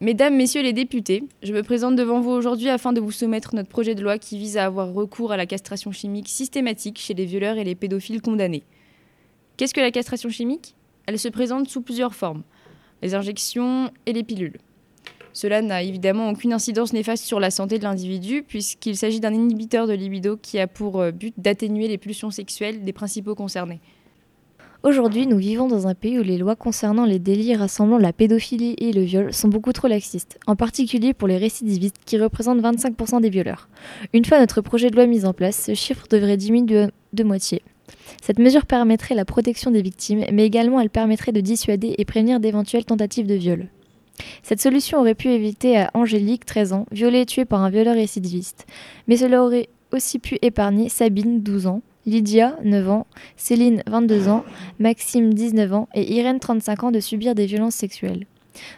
Mesdames, Messieurs les députés, je me présente devant vous aujourd'hui afin de vous soumettre notre projet de loi qui vise à avoir recours à la castration chimique systématique chez les violeurs et les pédophiles condamnés. Qu'est-ce que la castration chimique? Elle se présente sous plusieurs formes, les injections et les pilules. Cela n'a évidemment aucune incidence néfaste sur la santé de l'individu puisqu'il s'agit d'un inhibiteur de libido qui a pour euh, but d'atténuer les pulsions sexuelles des principaux concernés. Aujourd'hui, nous vivons dans un pays où les lois concernant les délits rassemblant la pédophilie et le viol sont beaucoup trop laxistes, en particulier pour les récidivistes qui représentent 25% des violeurs. Une fois notre projet de loi mis en place, ce chiffre devrait diminuer de, moitié. Cette mesure permettrait la protection des victimes, mais également elle permettrait de dissuader et prévenir d'éventuelles tentatives de viol. Cette solution aurait pu éviter à Angélique, 13 ans, violée et tuée par un violeur récidiviste, mais cela aurait aussi pu épargner Sabine, 12 ans, Lydia, 9 ans, Céline, 22 ans, Maxime, 19 ans et Irène, 35 ans de subir des violences sexuelles.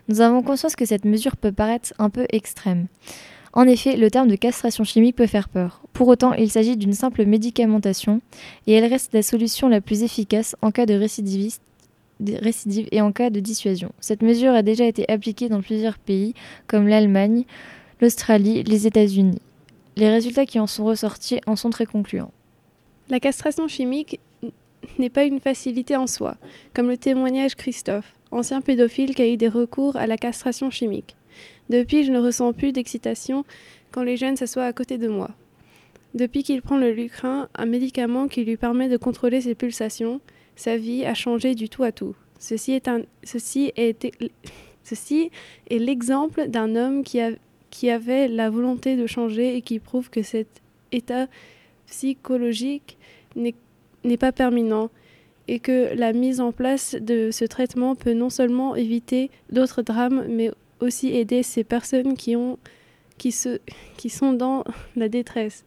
Nous avons conscience que cette mesure peut paraître un peu extrême. En effet, le terme de castration chimique peut faire peur. Pour autant, il s'agit d'une simple médicamentation et elle reste la solution la plus efficace en cas de récidive et en cas de dissuasion. Cette mesure a déjà été appliquée dans plusieurs pays comme l'Allemagne, l'Australie, les États-Unis. Les résultats qui en sont ressortis en sont très concluants. La castration chimique n'est pas une facilité en soi, comme le témoignage Christophe, ancien pédophile qui a eu des recours à la castration chimique. Depuis, je ne ressens plus d'excitation quand les jeunes s'assoient à côté de moi. Depuis qu'il prend le lucrin, un médicament qui lui permet de contrôler ses pulsations, sa vie a changé du tout à tout. Ceci est, l'exemple d'un homme qui, qui avait la volonté de changer et qui prouve que cet état psychologique n'est pas permanent et que la mise en place de ce traitement peut non seulement éviter d'autres drames, mais aussi aider ces personnes qui, ont, qui, se, sont dans la détresse.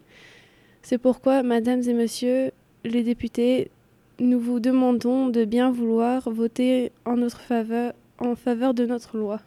C'est pourquoi, mesdames et messieurs les députés, nous vous demandons de bien vouloir voter en notre faveur, en faveur de notre loi.